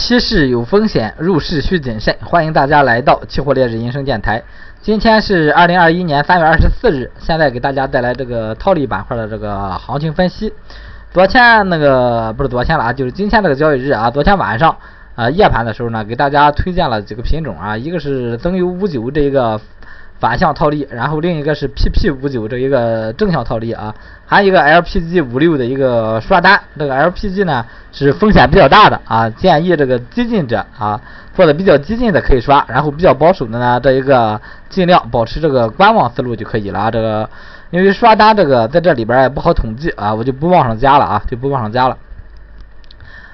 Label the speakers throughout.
Speaker 1: 期市有风险，入市需谨慎。欢迎大家来到期货烈日银生电台。今天是二零二一年三月二十四日，现在给大家带来这个套利板块的这个行情分析。昨天那个不是昨天了啊，就是今天这个交易日啊，昨天晚上啊夜盘的时候呢，给大家推荐了几个品种啊，一个是增油五九这一个。反向套利，然后另一个是 PP 五九这一个正向套利啊，还有一个 LPG 五六的一个刷单，这个 LPG 呢是风险比较大的啊，建议这个激进者啊做的比较激进的可以刷，然后比较保守的呢这一个尽量保持这个观望思路就可以了啊。这个因为刷单这个在这里边也不好统计啊，我就不往上加了啊，就不往上加了。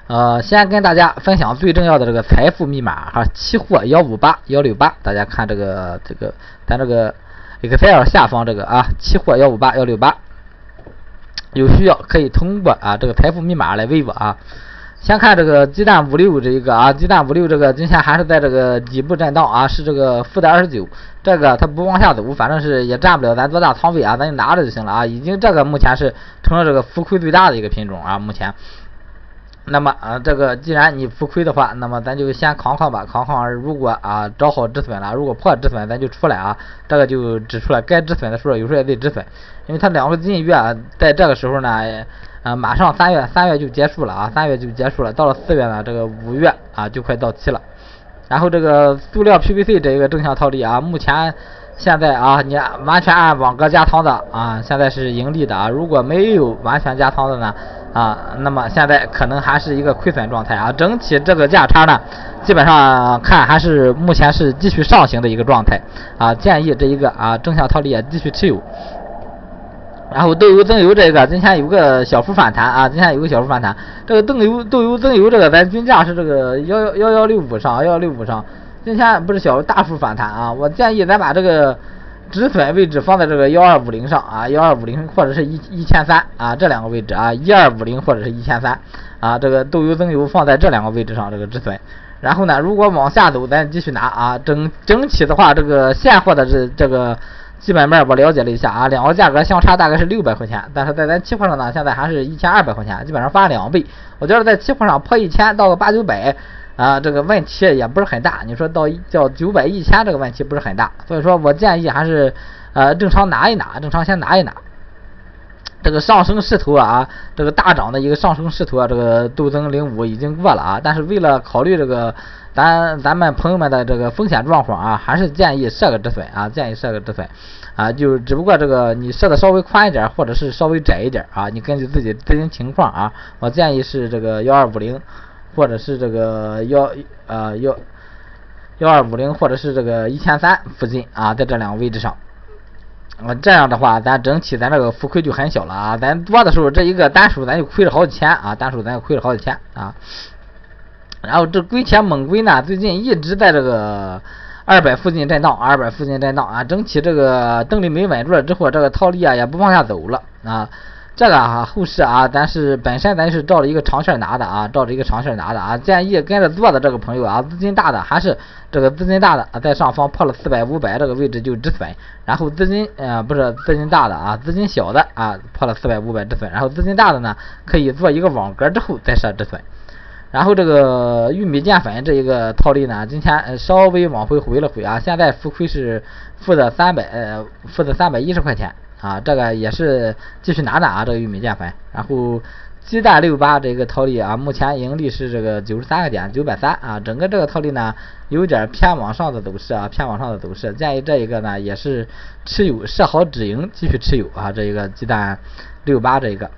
Speaker 1: 呃，先跟大家分享最重要的这个财富密码哈，期货幺五八幺六八，大家看这个这个咱这个 Excel 下方这个啊，期货幺五八幺六八，有需要可以通过啊这个财富密码来问我啊。先看这个鸡蛋五六这一个啊，鸡蛋五六这个今天还是在这个底部震荡啊，是这个负的二十九，这个它不往下走，反正是也占不了咱多大仓位啊，咱就拿着就行了啊。已经这个目前是成了这个浮亏最大的一个品种啊，目前。那么啊，这个既然你浮亏的话，那么咱就先扛扛吧，扛扛。如果啊找好止损了，如果破止损，咱就出来啊。这个就止出来，该止损的时候有时候也得止损，因为它两个金月在这个时候呢，啊马上三月三月就结束了啊，三月就结束了。到了四月呢，这个五月啊就快到期了。然后这个塑料 PVC 这一个正向套利啊，目前现在啊你完全按网格加仓的啊，现在是盈利的啊。如果没有完全加仓的呢？啊，那么现在可能还是一个亏损状态啊，整体这个价差呢，基本上看还是目前是继续上行的一个状态啊，建议这一个啊正向套利也继续持有。然后豆油增油这个今天有个小幅反弹啊，今天有个小幅反弹，这个豆油豆油增油这个咱均价是这个幺幺幺幺六五上幺幺六五上，今天不是小大幅反弹啊，我建议咱把这个。止损位置放在这个幺二五零上啊，幺二五零或者是一一千三啊，这两个位置啊，一二五零或者是一千三啊，这个豆油增油放在这两个位置上这个止损。然后呢，如果往下走，咱继续拿啊。整整体的话，这个现货的这这个基本面我了解了一下啊，两个价格相差大概是六百块钱，但是在咱期货上呢，现在还是一千二百块钱，基本上翻两倍。我觉得在期货上破一千到个八九百。啊，这个问题也不是很大。你说到叫九百一千，这个问题不是很大。所以说我建议还是呃正常拿一拿，正常先拿一拿。这个上升势头啊，这个大涨的一个上升势头啊，这个豆增零五已经过了啊。但是为了考虑这个咱咱们朋友们的这个风险状况啊，还是建议设个止损啊，建议设个止损啊。就只不过这个你设的稍微宽一点，或者是稍微窄一点啊，你根据自己资金情况啊，我建议是这个幺二五零。或者是这个幺呃幺幺二五零，或者是这个一千三附近啊，在这两个位置上，啊这样的话，咱整体咱这个浮亏就很小了啊。咱多的时候，这一个单数咱就亏了好几千啊，单数咱就亏了好几千啊。然后这硅铁锰硅呢，最近一直在这个二百附近震荡，二百附近震荡啊。整体这个动力没稳住了之后，这个套利啊也不往下走了啊。这个啊，后市啊，咱是本身咱是照着一个长线拿的啊，照着一个长线拿的啊。建议跟着做的这个朋友啊，资金大的还是这个资金大的啊，在上方破了四百五百这个位置就止损，然后资金呃不是资金大的啊，资金小的啊破了四百五百止损，然后资金大的呢可以做一个网格之后再设止损。然后这个玉米淀粉这一个套利呢，今天稍微往回回了回啊，现在浮亏是负的三百呃负的三百一十块钱。啊，这个也是继续拿的啊，这个玉米淀粉。然后鸡蛋六八这个套利啊，目前盈利是这个九十三个点，九百三啊。整个这个套利呢，有点偏往上的走势啊，偏往上的走势。建议这一个呢，也是持有设好止盈，继续持有啊。这一个鸡蛋六八这一个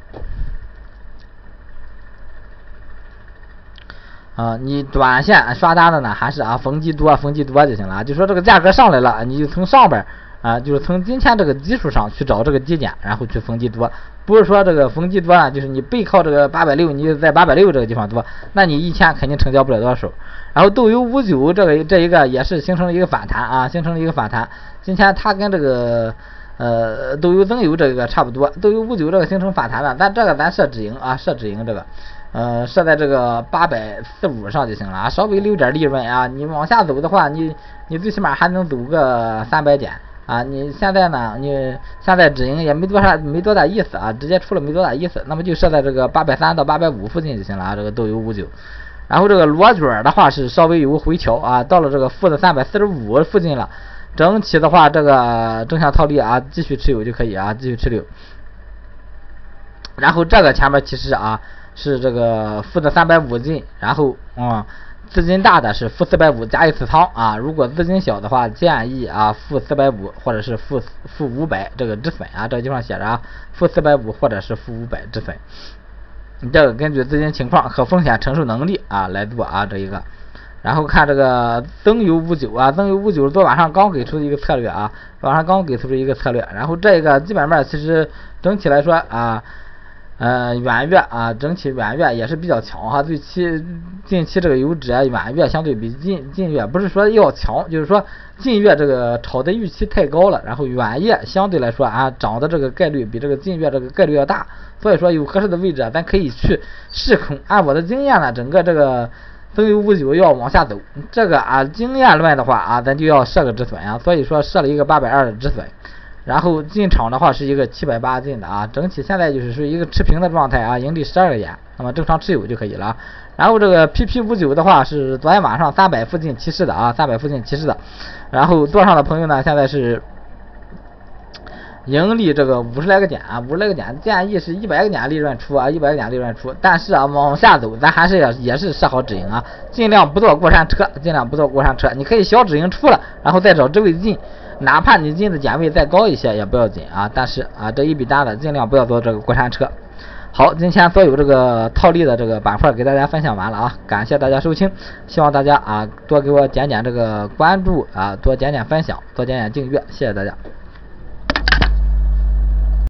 Speaker 1: 啊，你短线刷单的呢，还是啊逢低多，逢低多就行了。就说这个价格上来了，你就从上边。啊，就是从今天这个基础上去找这个低点，然后去逢低多，不是说这个逢低多啊，就是你背靠这个八百六，你在八百六这个地方多，那你一天肯定成交不了多少。然后豆油五九这个这一个也是形成了一个反弹啊，形成了一个反弹。今天它跟这个呃豆油增油这个差不多，豆油五九这个形成反弹了，咱这个咱设止盈啊，设止盈这个，呃设在这个八百四五上就行了啊，稍微留点利润啊，你往下走的话，你你最起码还能走个三百点。啊，你现在呢？你现在止盈也没多少，没多大意思啊，直接出了没多大意思，那么就设在这个八百三到八百五附近就行了啊。这个豆油五九，然后这个螺卷的话是稍微有回调啊，到了这个负的三百四十五附近了。整体的话，这个正向套利啊，继续持有就可以啊，继续持有。然后这个前面其实啊是这个负的三百五进，然后啊资金大的是负四百五加一次仓啊，如果资金小的话，建议啊负四百五或者是负负五百这个止损啊，这个地方写着啊负四百五或者是负五百止损。你这个根据资金情况和风险承受能力啊来做啊这一个。然后看这个增油五九啊，增油五九昨晚上刚给出的一个策略啊，晚上刚给出的一个策略。然后这个基本面其实整体来说啊，呃远月啊，整体远月也是比较强哈。最期近期这个油脂啊，远月相对比近近月不是说要强，就是说近月这个炒的预期太高了，然后远月相对来说啊涨的这个概率比这个近月这个概率要大。所以说有合适的位置啊，咱可以去试空。按我的经验呢，整个这个。增油五九要往下走，这个啊经验论的话啊，咱就要设个止损啊，所以说设了一个八百二的止损，然后进场的话是一个七百八进的啊，整体现在就是属于一个持平的状态啊，盈利十二个点，那么正常持有就可以了。然后这个 PP 五九的话是昨天晚上三百附近提示的啊，三百附近提示的，然后做上的朋友呢现在是。盈利这个五十来个点啊，五十来个点，建议是一百个点利润出啊，一百个点利润出。但是啊，往下走，咱还是要也是设好止盈啊，尽量不做过山车，尽量不做过山车。你可以小止盈出了，然后再找职位进，哪怕你进的点位再高一些也不要紧啊。但是啊，这一笔单子尽量不要做这个过山车。好，今天所有这个套利的这个板块给大家分享完了啊，感谢大家收听，希望大家啊多给我点点这个关注啊，多点点分享，多点点订阅，谢谢大家。